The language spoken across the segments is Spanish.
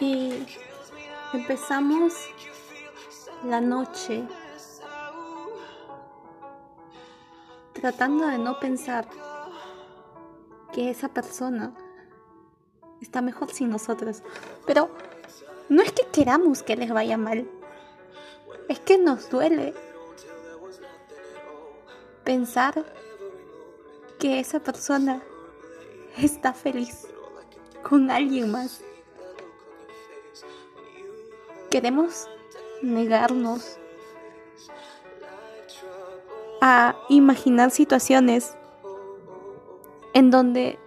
Y empezamos la noche tratando de no pensar que esa persona está mejor sin nosotros. Pero no es que queramos que les vaya mal, es que nos duele pensar que esa persona está feliz con alguien más. Queremos negarnos a imaginar situaciones en donde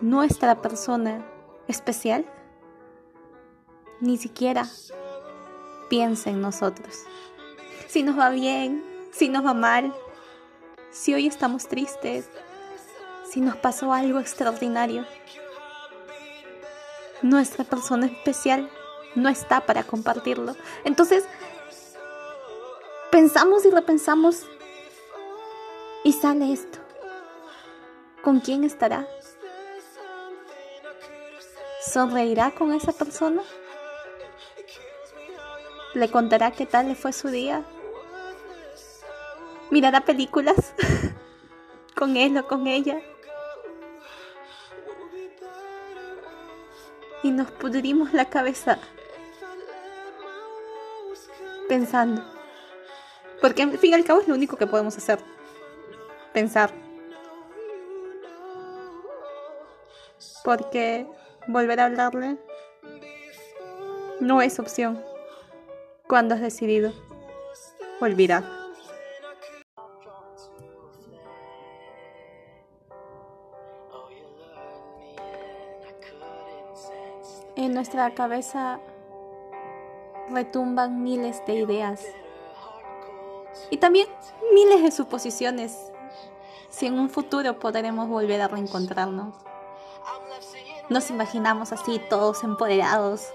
nuestra persona especial ni siquiera piensa en nosotros. Si nos va bien, si nos va mal, si hoy estamos tristes, si nos pasó algo extraordinario. Nuestra persona especial no está para compartirlo. Entonces, pensamos y repensamos y sale esto. ¿Con quién estará? ¿Sonreirá con esa persona? ¿Le contará qué tal le fue su día? ¿Mirará películas con él o con ella? Y nos pudrimos la cabeza pensando. Porque al fin y al cabo es lo único que podemos hacer. Pensar. Porque volver a hablarle no es opción cuando has decidido olvidar. Nuestra cabeza retumban miles de ideas y también miles de suposiciones si en un futuro podremos volver a reencontrarnos. Nos imaginamos así todos empoderados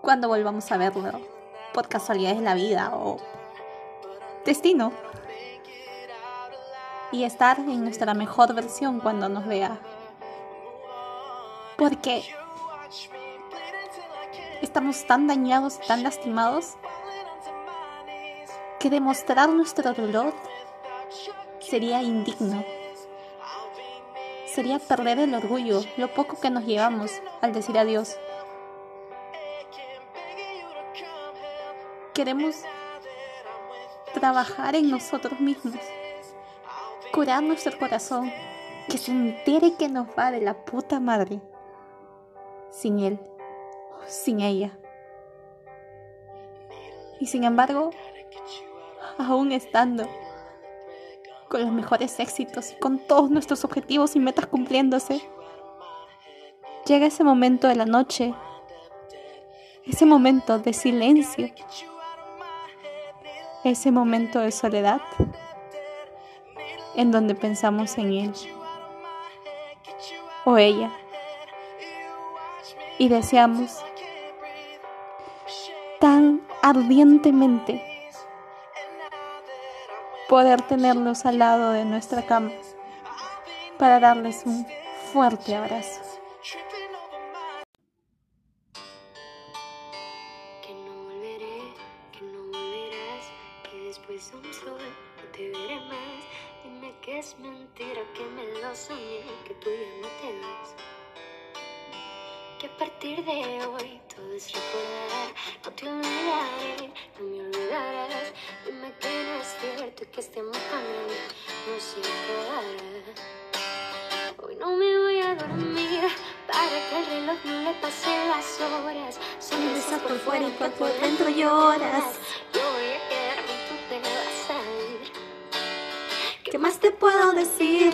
cuando volvamos a verlo, por casualidades de la vida o destino. Y estar en nuestra mejor versión cuando nos vea. Porque estamos tan dañados, tan lastimados, que demostrar nuestro dolor sería indigno. Sería perder el orgullo, lo poco que nos llevamos al decir adiós. Queremos trabajar en nosotros mismos, curar nuestro corazón, que se entere que nos va de la puta madre sin él sin ella. Y sin embargo, aún estando con los mejores éxitos y con todos nuestros objetivos y metas cumpliéndose, llega ese momento de la noche, ese momento de silencio, ese momento de soledad, en donde pensamos en él o ella y deseamos ardientemente poder tenerlos al lado de nuestra cama para darles un fuerte abrazo. Fuera y por dentro lloras. Yo voy a quedarme y tú te vas a ir. ¿Qué más te puedo decir?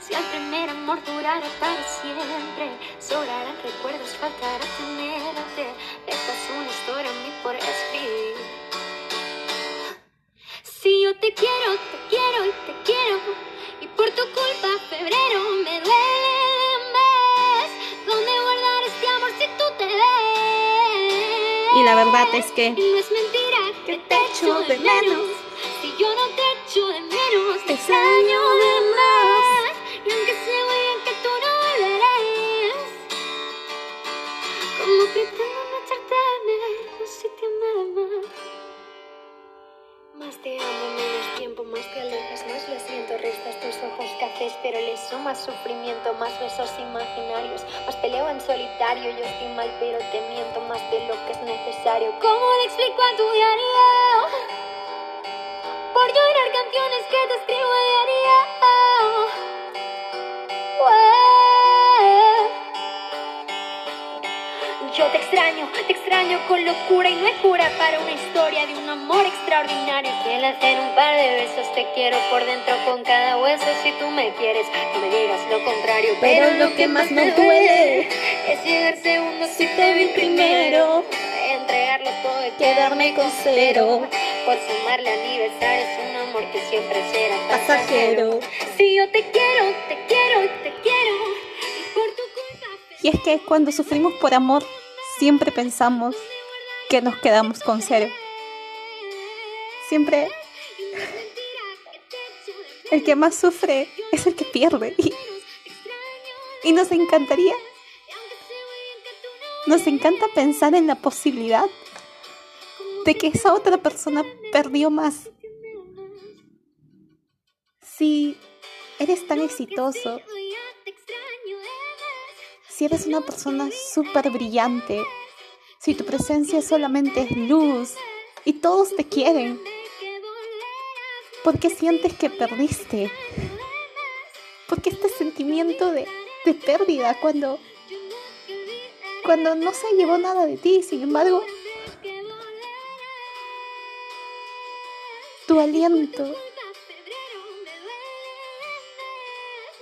Si el primer amor durara para siempre, sobrarán recuerdos, faltará tenerte. Esta es una historia a mí por escribir. Si yo te quiero, te quiero y te quiero, y por tu culpa la verdad es que no es mentira que te echo de menos. Si yo no te echo de menos, te extraño de más. Y aunque sé muy bien que tú no volverás, como pretendo no echarte de menos si te amara más. Más te amo, menos tiempo, más te alejas, más lo siento. Restas tus ojos cafés, pero le sumas sufrimiento, más besos imaginarios. Más peleo en solitario, yo estoy mal, pero te miento más de lo que es necesario. ¿Cómo le explico a tu diario? Por llorar canciones que te escribo te extraño, te extraño con locura y no hay cura para una historia de un amor extraordinario. Quiero hacer un par de besos, te quiero por dentro con cada hueso. Si tú me quieres, no me digas lo contrario. Pero, lo que más me duele es llegar segundo si te vi primero. Entregarlo todo y quedarme con cero. Por sumarle aniversario es un amor que siempre será pasajero. Si yo te quiero, te quiero, te quiero. Y por tu culpa. Y es que cuando sufrimos por amor, siempre pensamos que nos quedamos con cero. Siempre el que más sufre es el que pierde. Y, nos encantaría, nos encanta pensar en la posibilidad de que esa otra persona perdió más. Si eres tan exitoso, si eres una persona súper brillante, si tu presencia solamente es luz y todos te quieren, ¿por qué sientes que perdiste? ¿Por qué este sentimiento de, de pérdida cuando, cuando no se llevó nada de ti? Sin embargo, tu aliento,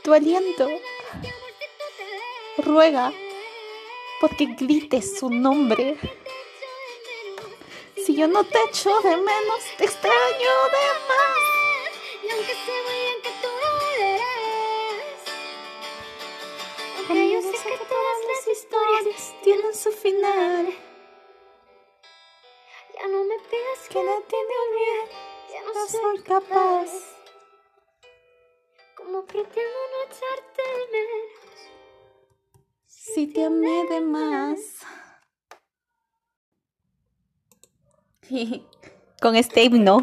tu aliento ruega porque grites su nombre. Si yo no te echo de menos, te extraño de más. Y aunque sé muy bien que tú volverás, Aunque yo sé que todas las historias tienen su final. ya no me pidas Que no tiene olvidar, ya no soy capaz. Como pretendo no echarte de menos. Si te amé de más. Con este himno.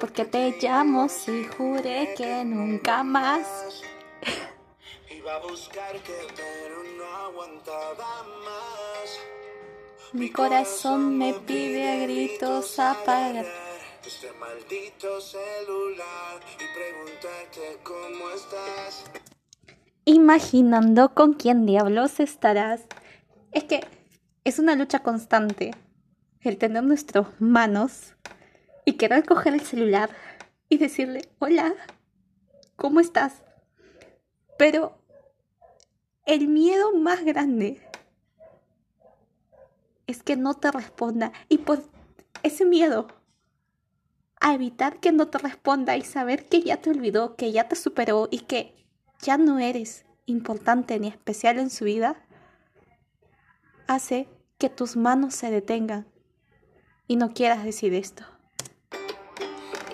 Porque te llamo si juré que nunca más. Iba a buscarte, pero no aguantaba más. Mi corazón me pide a gritos apagar. Este maldito celular y preguntarte cómo estás. Imaginando con quién diablos estarás. Es que es una lucha constante el tener nuestras manos y querer coger el celular y decirle, hola, ¿cómo estás? Pero el miedo más grande es que no te responda y por ese miedo a evitar que no te responda y saber que ya te olvidó, que ya te superó y que ya no eres importante ni especial en su vida, hace que tus manos se detengan y no quieras decir esto.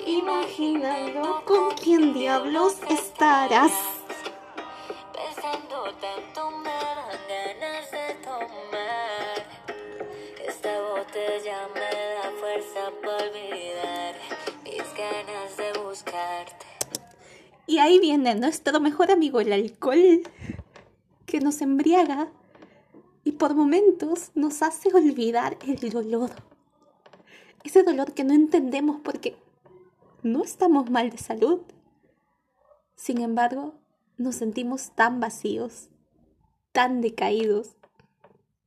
Imaginando con quién diablos estarás. Y ahí viene nuestro mejor amigo, el alcohol, que nos embriaga y por momentos nos hace olvidar el dolor. Ese dolor que no entendemos porque no estamos mal de salud. Sin embargo, nos sentimos tan vacíos, tan decaídos,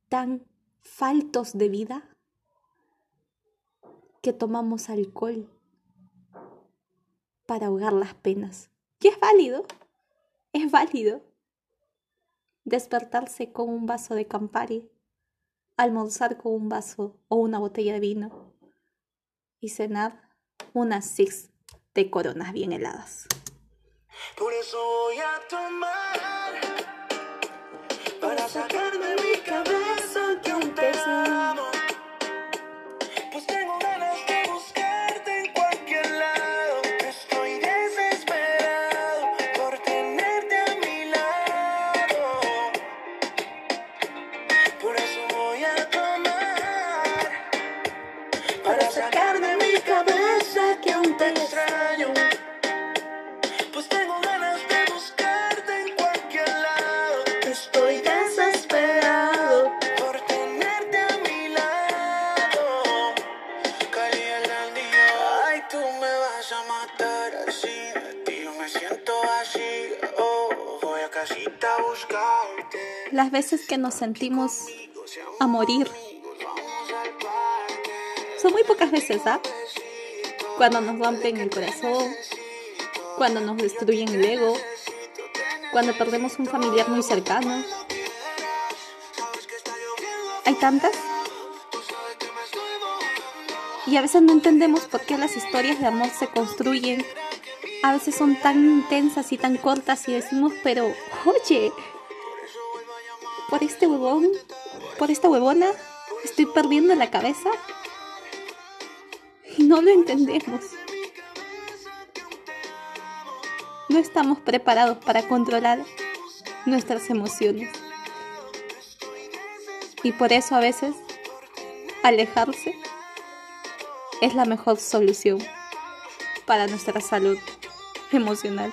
tan faltos de vida, que tomamos alcohol para ahogar las penas. Es válido, es válido. Despertarse con un vaso de Campari, almorzar con un vaso o una botella de vino y cenar unas six de coronas bien heladas. Por eso voy a tomar para sacar las veces que nos sentimos a morir. Son muy pocas veces, ¿ah? Cuando nos rompen el corazón, cuando nos destruyen el ego, cuando perdemos un familiar muy cercano. Hay tantas. Y a veces no entendemos por qué las historias de amor se construyen. A veces son tan intensas y tan cortas y decimos, pero, oye, por este huevón, por esta huevona, estoy perdiendo la cabeza. Y no lo entendemos. No estamos preparados para controlar nuestras emociones. Y por eso a veces alejarse es la mejor solución para nuestra salud emocional.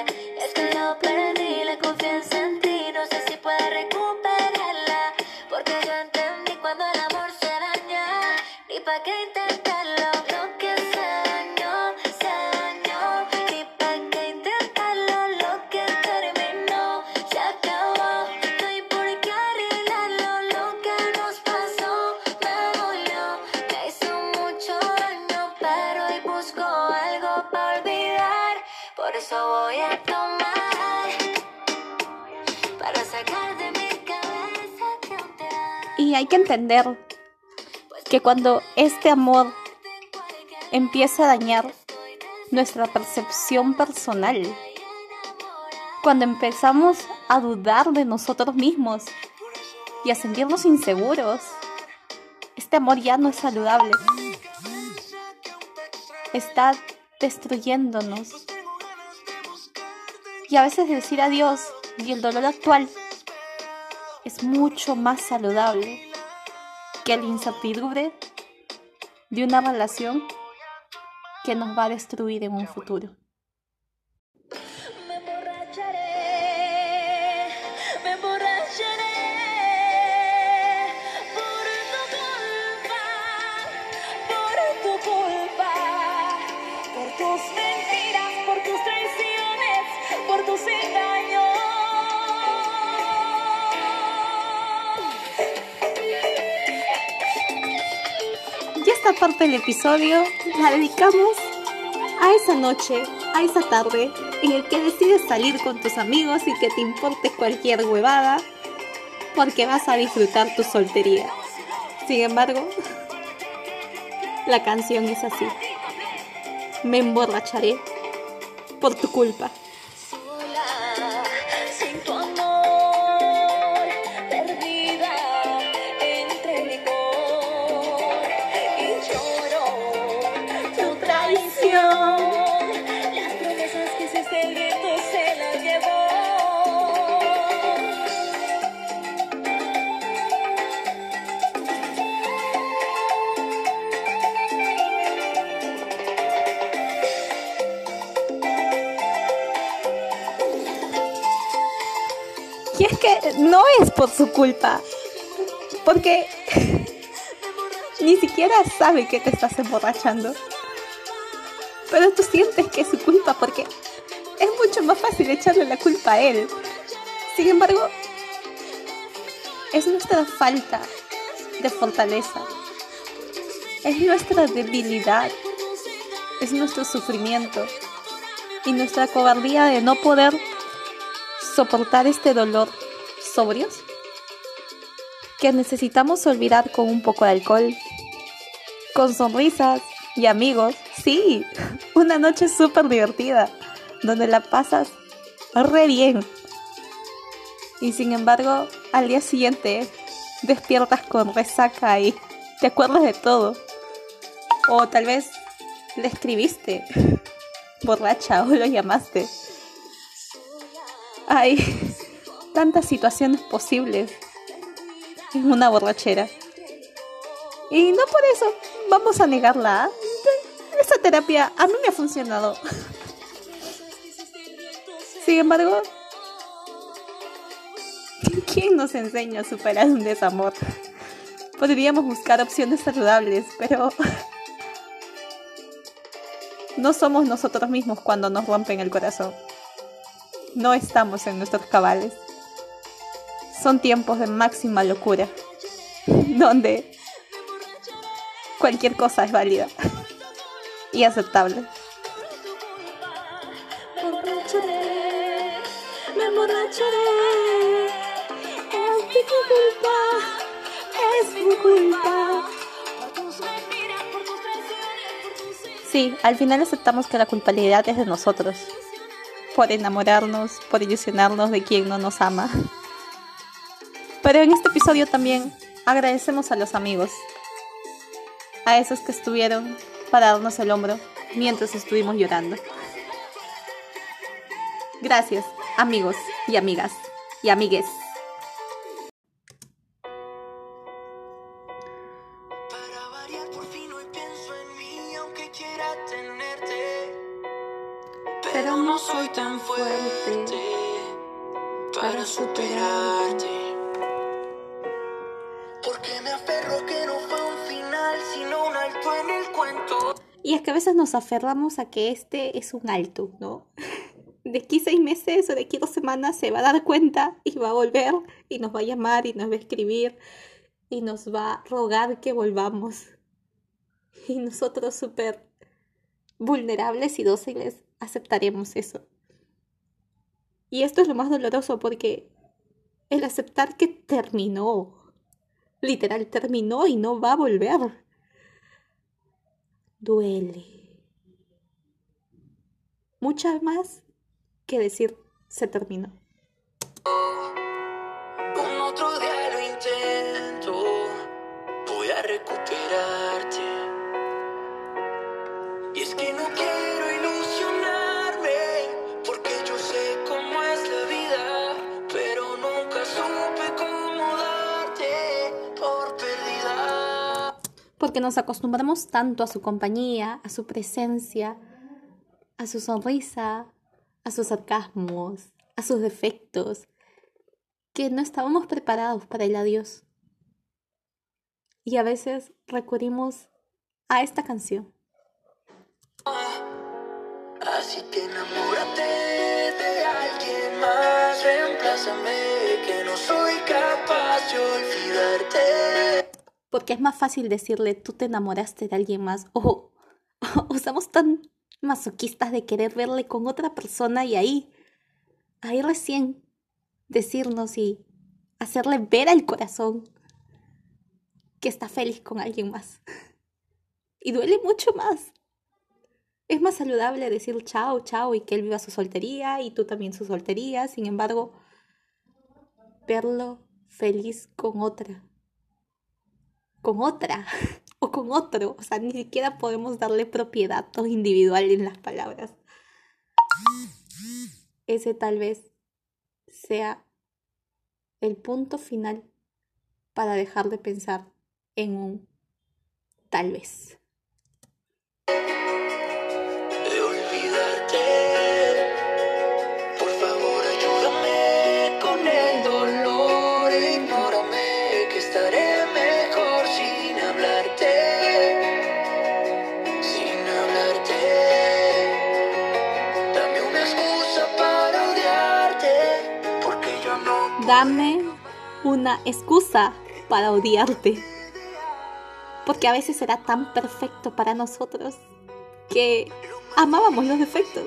que entender que cuando este amor empieza a dañar nuestra percepción personal, cuando empezamos a dudar de nosotros mismos y a sentirnos inseguros, este amor ya no es saludable. Está destruyéndonos. Y a veces decir adiós y el dolor actual es mucho más saludable que la incertidumbre de una relación que nos va a destruir en un futuro. Del episodio la dedicamos a esa noche, a esa tarde en el que decides salir con tus amigos y que te importe cualquier huevada porque vas a disfrutar tu soltería. Sin embargo, la canción es así. Me emborracharé por tu culpa. Su culpa. Porque ni siquiera sabe que te estás emborrachando. Pero tú sientes que es su culpa porque es mucho más fácil echarle la culpa a él. Sin embargo, es nuestra falta de fortaleza. Es nuestra debilidad. Es nuestro sufrimiento. Y nuestra cobardía de no poder soportar este dolor sobrios que necesitamos olvidar con un poco de alcohol, con sonrisas y amigos. Sí, una noche súper divertida, donde la pasas re bien. Y sin embargo, al día siguiente despiertas con resaca y te acuerdas de todo. O tal vez le escribiste borracha o lo llamaste. Ay, tantas situaciones posibles en una borrachera. Y no por eso vamos a negarla. Esa terapia a mí me ha funcionado. Sin embargo, ¿quién nos enseña a superar un desamor? Podríamos buscar opciones saludables, pero no somos nosotros mismos cuando nos rompen el corazón. No estamos en nuestros cabales. Son tiempos de máxima locura, donde cualquier cosa es válida y aceptable. Me emborracharé, es mi culpa, es mi culpa. Sí, al final aceptamos que la culpabilidad es de nosotros, por enamorarnos, por ilusionarnos de quien no nos ama. Pero en este episodio también agradecemos a los amigos, a esos que estuvieron para darnos el hombro mientras estuvimos llorando. Gracias, amigos y amigas y amigues. Nos aferramos a que este es un alto, ¿no? De aquí seis meses o de aquí dos semanas se va a dar cuenta y va a volver y nos va a llamar y nos va a escribir y nos va a rogar que volvamos. Y nosotros súper vulnerables y dóciles aceptaremos eso. Y esto es lo más doloroso porque el aceptar que terminó, literal terminó y no va a volver, duele. Muchas más que decir se terminó. Un otro día lo intento Voy a recuperarte Porque nos acostumbramos tanto a su compañía, a su presencia, a su sonrisa, a sus sarcasmos, a sus defectos, que no estábamos preparados para el adiós. Y a veces recurrimos a esta canción. Así que enamórate de alguien más Reemplázame que no soy capaz de olvidarte Porque es más fácil decirle tú te enamoraste de alguien más o, o somos tan masoquistas de querer verle con otra persona y ahí, ahí recién decirnos y hacerle ver al corazón que está feliz con alguien más. Y duele mucho más. Es más saludable decir chao, chao y que él viva su soltería y tú también su soltería. Sin embargo, verlo feliz con otra. Con otra. O con otro. O sea, ni siquiera podemos darle propiedad o individual en las palabras. Ese tal vez sea el punto final para dejar de pensar en un tal vez. Dame una excusa para odiarte. Porque a veces era tan perfecto para nosotros que amábamos los defectos.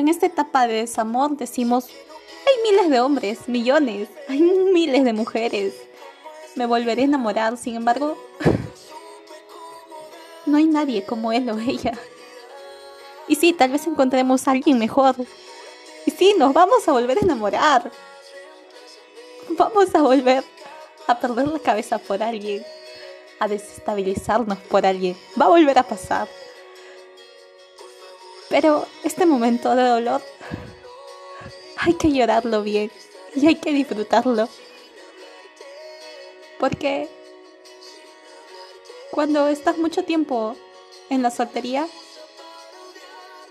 En esta etapa de desamor decimos, hay miles de hombres, millones, hay miles de mujeres. Me volveré a enamorar, sin embargo, no hay nadie como él o ella. Y sí, tal vez encontremos a alguien mejor. Y sí, nos vamos a volver a enamorar. Vamos a volver a perder la cabeza por alguien. A desestabilizarnos por alguien. Va a volver a pasar. Pero este momento de dolor hay que llorarlo bien y hay que disfrutarlo. Porque cuando estás mucho tiempo en la soltería,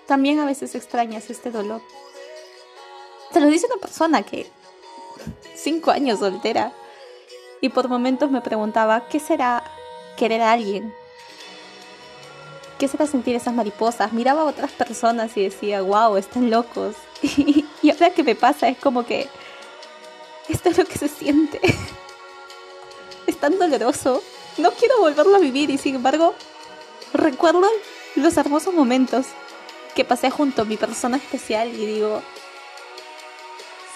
también a veces extrañas este dolor. Te lo dice una persona que cinco años soltera y por momentos me preguntaba qué será querer a alguien, qué será sentir esas mariposas. Miraba a otras personas y decía, wow, están locos. y ahora que me pasa es como que esto es lo que se siente. es tan doloroso no quiero volverlo a vivir y sin embargo recuerdo los hermosos momentos que pasé junto a mi persona especial y digo,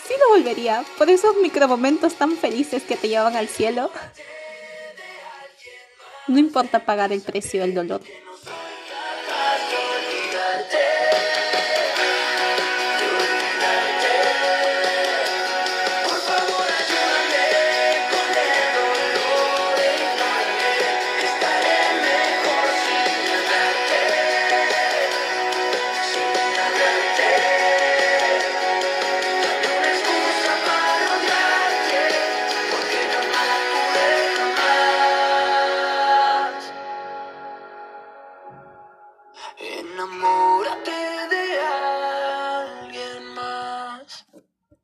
sí lo volvería, por esos micromomentos tan felices que te llevan al cielo. No importa pagar el precio del dolor.